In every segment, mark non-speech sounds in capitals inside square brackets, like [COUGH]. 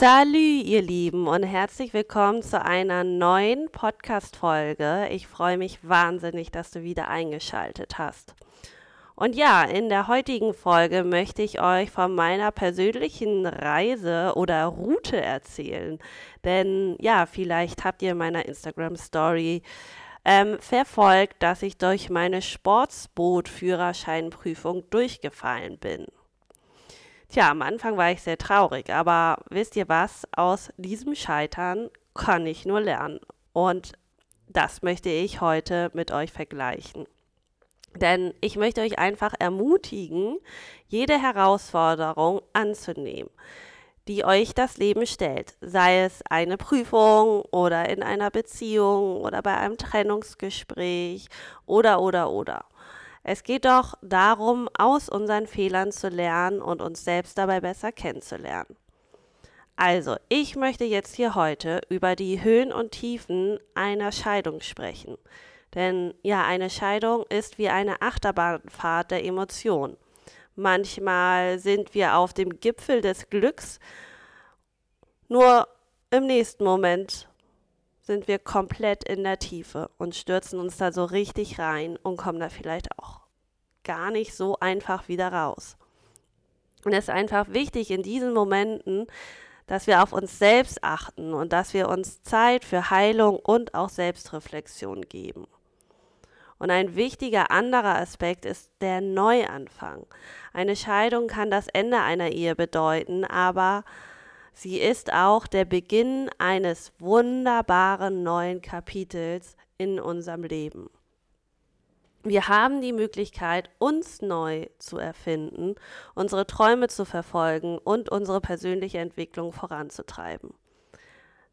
Salü, ihr Lieben, und herzlich willkommen zu einer neuen Podcast-Folge. Ich freue mich wahnsinnig, dass du wieder eingeschaltet hast. Und ja, in der heutigen Folge möchte ich euch von meiner persönlichen Reise oder Route erzählen. Denn ja, vielleicht habt ihr in meiner Instagram-Story ähm, verfolgt, dass ich durch meine Sportsboot-Führerscheinprüfung durchgefallen bin. Tja, am Anfang war ich sehr traurig, aber wisst ihr was? Aus diesem Scheitern kann ich nur lernen. Und das möchte ich heute mit euch vergleichen. Denn ich möchte euch einfach ermutigen, jede Herausforderung anzunehmen, die euch das Leben stellt. Sei es eine Prüfung oder in einer Beziehung oder bei einem Trennungsgespräch oder oder oder. Es geht doch darum, aus unseren Fehlern zu lernen und uns selbst dabei besser kennenzulernen. Also, ich möchte jetzt hier heute über die Höhen und Tiefen einer Scheidung sprechen. Denn ja, eine Scheidung ist wie eine Achterbahnfahrt der Emotionen. Manchmal sind wir auf dem Gipfel des Glücks, nur im nächsten Moment sind wir komplett in der Tiefe und stürzen uns da so richtig rein und kommen da vielleicht auch gar nicht so einfach wieder raus. Und es ist einfach wichtig in diesen Momenten, dass wir auf uns selbst achten und dass wir uns Zeit für Heilung und auch Selbstreflexion geben. Und ein wichtiger anderer Aspekt ist der Neuanfang. Eine Scheidung kann das Ende einer Ehe bedeuten, aber Sie ist auch der Beginn eines wunderbaren neuen Kapitels in unserem Leben. Wir haben die Möglichkeit, uns neu zu erfinden, unsere Träume zu verfolgen und unsere persönliche Entwicklung voranzutreiben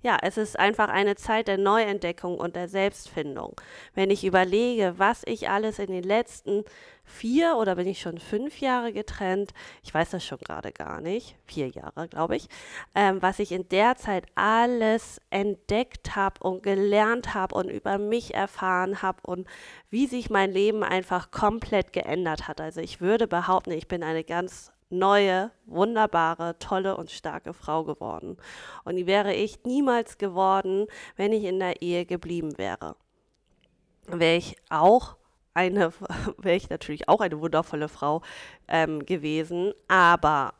ja, es ist einfach eine Zeit der Neuentdeckung und der Selbstfindung. Wenn ich überlege, was ich alles in den letzten vier oder bin ich schon fünf Jahre getrennt, ich weiß das schon gerade gar nicht, vier Jahre glaube ich, ähm, was ich in der Zeit alles entdeckt habe und gelernt habe und über mich erfahren habe und wie sich mein Leben einfach komplett geändert hat. Also ich würde behaupten, ich bin eine ganz neue, wunderbare, tolle und starke Frau geworden. Und die wäre ich niemals geworden, wenn ich in der Ehe geblieben wäre. Wäre ich auch eine, [LAUGHS] wäre ich natürlich auch eine wundervolle Frau ähm, gewesen, aber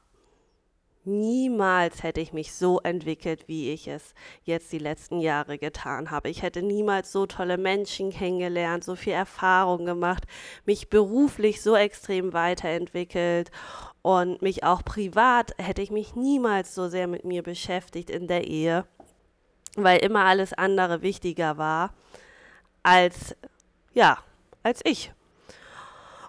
Niemals hätte ich mich so entwickelt, wie ich es jetzt die letzten Jahre getan habe. Ich hätte niemals so tolle Menschen kennengelernt, so viel Erfahrung gemacht, mich beruflich so extrem weiterentwickelt und mich auch privat hätte ich mich niemals so sehr mit mir beschäftigt in der Ehe, weil immer alles andere wichtiger war als, ja, als ich.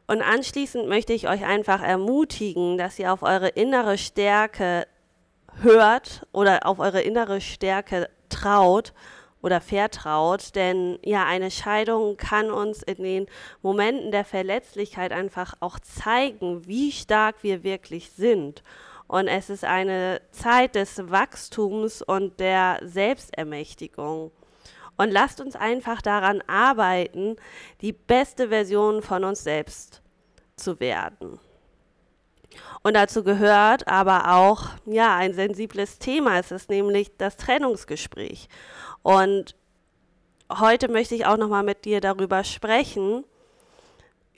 Und anschließend möchte ich euch einfach ermutigen, dass ihr auf eure innere Stärke hört oder auf eure innere Stärke traut oder vertraut, denn ja, eine Scheidung kann uns in den Momenten der Verletzlichkeit einfach auch zeigen, wie stark wir wirklich sind. Und es ist eine Zeit des Wachstums und der Selbstermächtigung. Und lasst uns einfach daran arbeiten, die beste Version von uns selbst zu werden. Und dazu gehört aber auch, ja, ein sensibles Thema. Es ist nämlich das Trennungsgespräch. Und heute möchte ich auch nochmal mit dir darüber sprechen,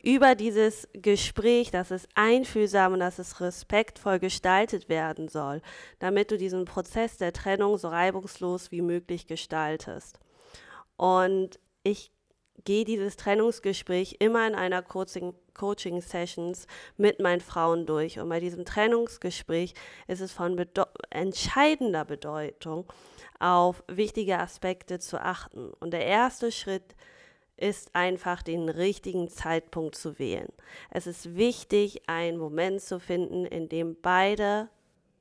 über dieses Gespräch, dass es einfühlsam und dass es respektvoll gestaltet werden soll, damit du diesen Prozess der Trennung so reibungslos wie möglich gestaltest. Und ich gehe dieses Trennungsgespräch immer in einer Coaching-Sessions mit meinen Frauen durch. Und bei diesem Trennungsgespräch ist es von bedeu entscheidender Bedeutung, auf wichtige Aspekte zu achten. Und der erste Schritt ist einfach den richtigen Zeitpunkt zu wählen. Es ist wichtig, einen Moment zu finden, in dem beide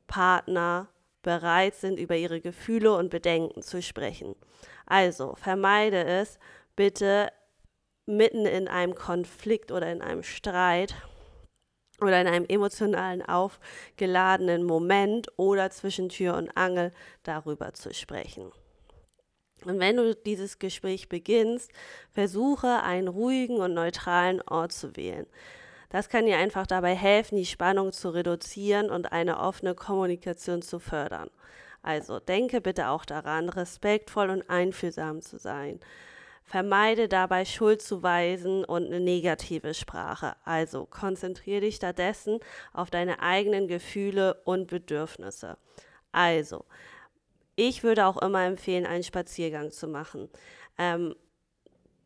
Partner bereit sind, über ihre Gefühle und Bedenken zu sprechen. Also vermeide es, bitte mitten in einem Konflikt oder in einem Streit oder in einem emotionalen aufgeladenen Moment oder zwischen Tür und Angel darüber zu sprechen. Und wenn du dieses Gespräch beginnst, versuche einen ruhigen und neutralen Ort zu wählen. Das kann dir einfach dabei helfen, die Spannung zu reduzieren und eine offene Kommunikation zu fördern. Also denke bitte auch daran, respektvoll und einfühlsam zu sein. Vermeide dabei Schuldzuweisen und eine negative Sprache. Also konzentriere dich stattdessen auf deine eigenen Gefühle und Bedürfnisse. Also, ich würde auch immer empfehlen, einen Spaziergang zu machen. Ähm,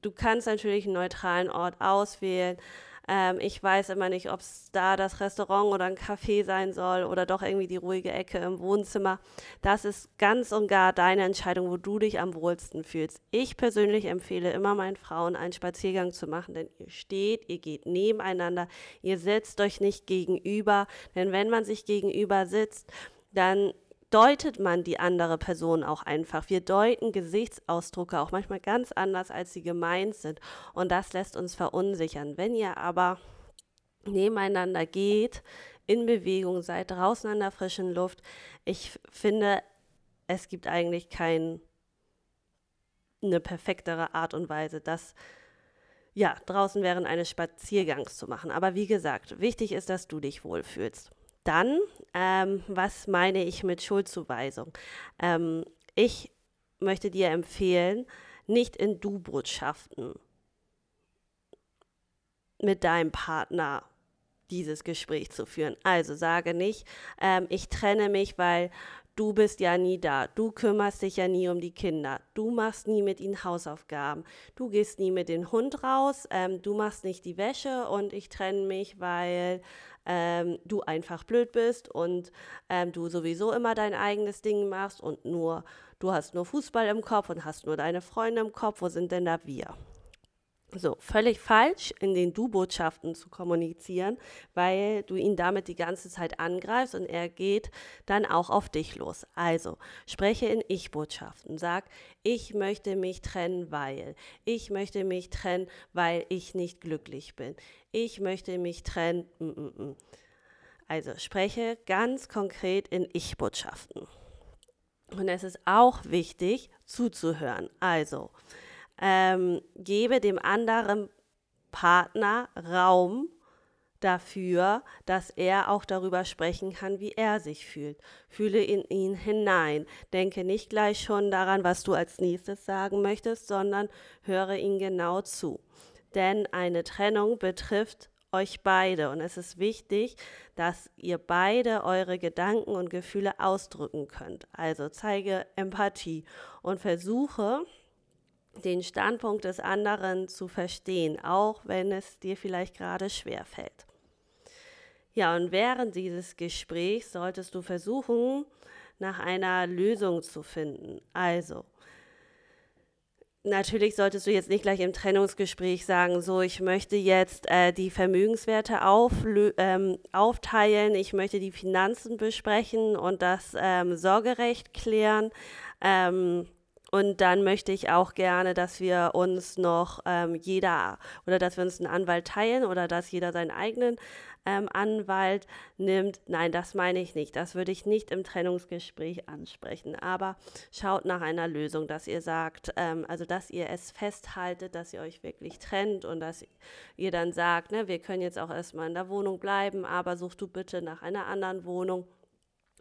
du kannst natürlich einen neutralen Ort auswählen. Ähm, ich weiß immer nicht, ob es da das Restaurant oder ein Café sein soll oder doch irgendwie die ruhige Ecke im Wohnzimmer. Das ist ganz und gar deine Entscheidung, wo du dich am wohlsten fühlst. Ich persönlich empfehle immer meinen Frauen, einen Spaziergang zu machen, denn ihr steht, ihr geht nebeneinander, ihr setzt euch nicht gegenüber, denn wenn man sich gegenüber sitzt, dann deutet man die andere Person auch einfach. Wir deuten Gesichtsausdrücke auch manchmal ganz anders, als sie gemeint sind. Und das lässt uns verunsichern. Wenn ihr aber nebeneinander geht, in Bewegung seid, draußen an der frischen Luft, ich finde, es gibt eigentlich keine perfektere Art und Weise, das ja, draußen während eines Spaziergangs zu machen. Aber wie gesagt, wichtig ist, dass du dich wohlfühlst. Dann, ähm, was meine ich mit Schuldzuweisung? Ähm, ich möchte dir empfehlen, nicht in Du-Botschaften mit deinem Partner dieses Gespräch zu führen. Also sage nicht, ähm, ich trenne mich, weil Du bist ja nie da. Du kümmerst dich ja nie um die Kinder. Du machst nie mit ihnen Hausaufgaben. Du gehst nie mit dem Hund raus. Ähm, du machst nicht die Wäsche und ich trenne mich, weil ähm, du einfach blöd bist und ähm, du sowieso immer dein eigenes Ding machst und nur du hast nur Fußball im Kopf und hast nur deine Freunde im Kopf. Wo sind denn da wir? So, völlig falsch in den Du-Botschaften zu kommunizieren, weil du ihn damit die ganze Zeit angreifst und er geht dann auch auf dich los. Also, spreche in Ich-Botschaften. Sag, ich möchte mich trennen, weil. Ich möchte mich trennen, weil ich nicht glücklich bin. Ich möchte mich trennen. Mm, mm, mm. Also, spreche ganz konkret in Ich-Botschaften. Und es ist auch wichtig, zuzuhören. Also, ähm, gebe dem anderen Partner Raum dafür, dass er auch darüber sprechen kann, wie er sich fühlt. Fühle in ihn hinein. Denke nicht gleich schon daran, was du als nächstes sagen möchtest, sondern höre ihn genau zu. Denn eine Trennung betrifft euch beide und es ist wichtig, dass ihr beide eure Gedanken und Gefühle ausdrücken könnt. Also zeige Empathie und versuche, den Standpunkt des anderen zu verstehen, auch wenn es dir vielleicht gerade schwer fällt. Ja, und während dieses Gesprächs solltest du versuchen, nach einer Lösung zu finden. Also, natürlich solltest du jetzt nicht gleich im Trennungsgespräch sagen, so, ich möchte jetzt äh, die Vermögenswerte ähm, aufteilen, ich möchte die Finanzen besprechen und das ähm, Sorgerecht klären. Ähm, und dann möchte ich auch gerne, dass wir uns noch ähm, jeder oder dass wir uns einen Anwalt teilen oder dass jeder seinen eigenen ähm, Anwalt nimmt. Nein, das meine ich nicht. Das würde ich nicht im Trennungsgespräch ansprechen. Aber schaut nach einer Lösung, dass ihr sagt, ähm, also dass ihr es festhaltet, dass ihr euch wirklich trennt und dass ihr dann sagt, ne, wir können jetzt auch erstmal in der Wohnung bleiben, aber such du bitte nach einer anderen Wohnung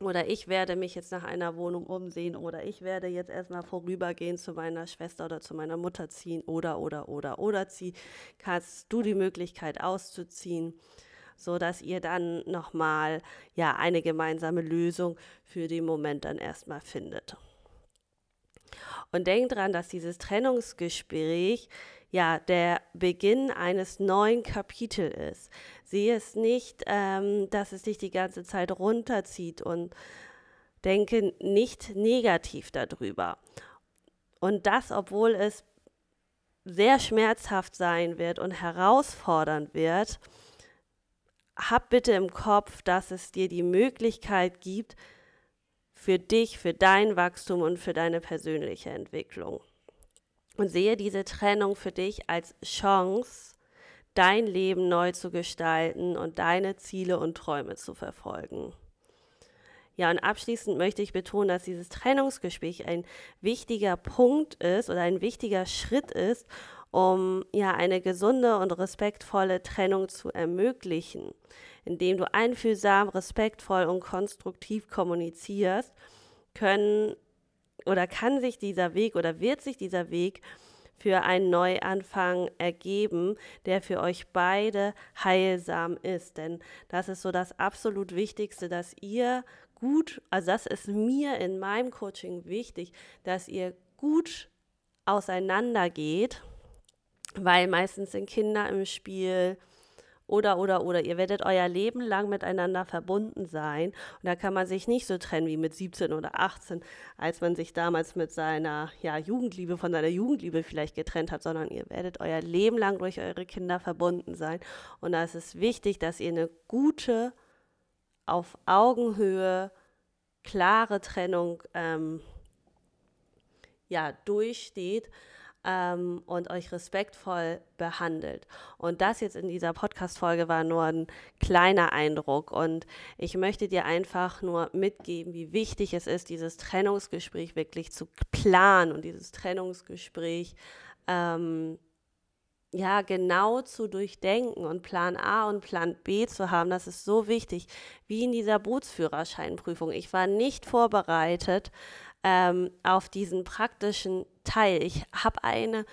oder ich werde mich jetzt nach einer Wohnung umsehen oder ich werde jetzt erstmal vorübergehend zu meiner Schwester oder zu meiner Mutter ziehen oder oder oder oder zieh, hast du die Möglichkeit auszuziehen, so dass ihr dann nochmal ja eine gemeinsame Lösung für den Moment dann erstmal findet. Und denkt dran, dass dieses Trennungsgespräch ja der Beginn eines neuen Kapitels ist. Sehe es nicht, ähm, dass es dich die ganze Zeit runterzieht und denke nicht negativ darüber. Und das, obwohl es sehr schmerzhaft sein wird und herausfordernd wird, hab bitte im Kopf, dass es dir die Möglichkeit gibt, für dich, für dein Wachstum und für deine persönliche Entwicklung. Und sehe diese Trennung für dich als Chance, dein Leben neu zu gestalten und deine Ziele und Träume zu verfolgen. Ja, und abschließend möchte ich betonen, dass dieses Trennungsgespräch ein wichtiger Punkt ist oder ein wichtiger Schritt ist, um ja eine gesunde und respektvolle Trennung zu ermöglichen, indem du einfühlsam, respektvoll und konstruktiv kommunizierst können oder kann sich dieser Weg oder wird sich dieser Weg für einen Neuanfang ergeben, der für euch beide heilsam ist. Denn das ist so das absolut Wichtigste, dass ihr gut, also das ist mir in meinem Coaching wichtig, dass ihr gut auseinandergeht, weil meistens sind Kinder im Spiel, oder, oder, oder. Ihr werdet euer Leben lang miteinander verbunden sein. Und da kann man sich nicht so trennen wie mit 17 oder 18, als man sich damals mit seiner ja, Jugendliebe, von seiner Jugendliebe vielleicht getrennt hat, sondern ihr werdet euer Leben lang durch eure Kinder verbunden sein. Und da ist es wichtig, dass ihr eine gute, auf Augenhöhe, klare Trennung ähm, ja, durchsteht ähm, und euch respektvoll behandelt. Und das jetzt in dieser Podcast-Folge war nur ein kleiner Eindruck. Und ich möchte dir einfach nur mitgeben, wie wichtig es ist, dieses Trennungsgespräch wirklich zu planen und dieses Trennungsgespräch ähm, ja, genau zu durchdenken und Plan A und Plan B zu haben, das ist so wichtig, wie in dieser Bootsführerscheinprüfung. Ich war nicht vorbereitet ähm, auf diesen praktischen Teil. Ich habe eine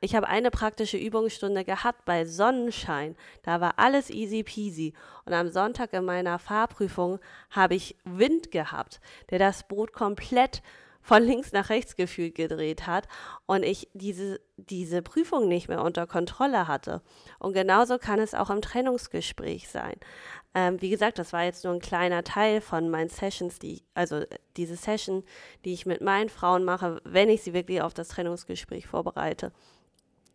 ich habe eine praktische Übungsstunde gehabt bei Sonnenschein. Da war alles easy peasy. Und am Sonntag in meiner Fahrprüfung habe ich Wind gehabt, der das Boot komplett von links nach rechts gefühlt gedreht hat und ich diese, diese Prüfung nicht mehr unter Kontrolle hatte. Und genauso kann es auch im Trennungsgespräch sein. Ähm, wie gesagt, das war jetzt nur ein kleiner Teil von meinen Sessions, die, also diese Session, die ich mit meinen Frauen mache, wenn ich sie wirklich auf das Trennungsgespräch vorbereite.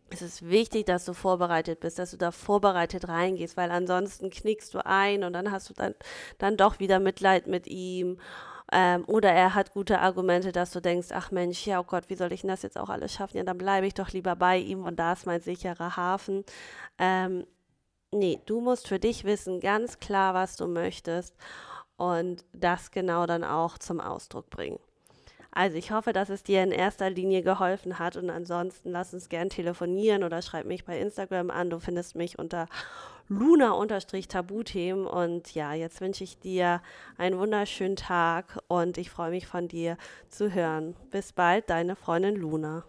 Es ist wichtig, dass du vorbereitet bist, dass du da vorbereitet reingehst, weil ansonsten knickst du ein und dann hast du dann, dann doch wieder Mitleid mit ihm ähm, oder er hat gute Argumente, dass du denkst, ach Mensch, ja, oh Gott, wie soll ich denn das jetzt auch alles schaffen? Ja, dann bleibe ich doch lieber bei ihm und da ist mein sicherer Hafen. Ähm, nee, du musst für dich wissen, ganz klar, was du möchtest und das genau dann auch zum Ausdruck bringen. Also ich hoffe, dass es dir in erster Linie geholfen hat und ansonsten lass uns gern telefonieren oder schreib mich bei Instagram an. Du findest mich unter Luna-Tabuthemen und ja, jetzt wünsche ich dir einen wunderschönen Tag und ich freue mich von dir zu hören. Bis bald, deine Freundin Luna.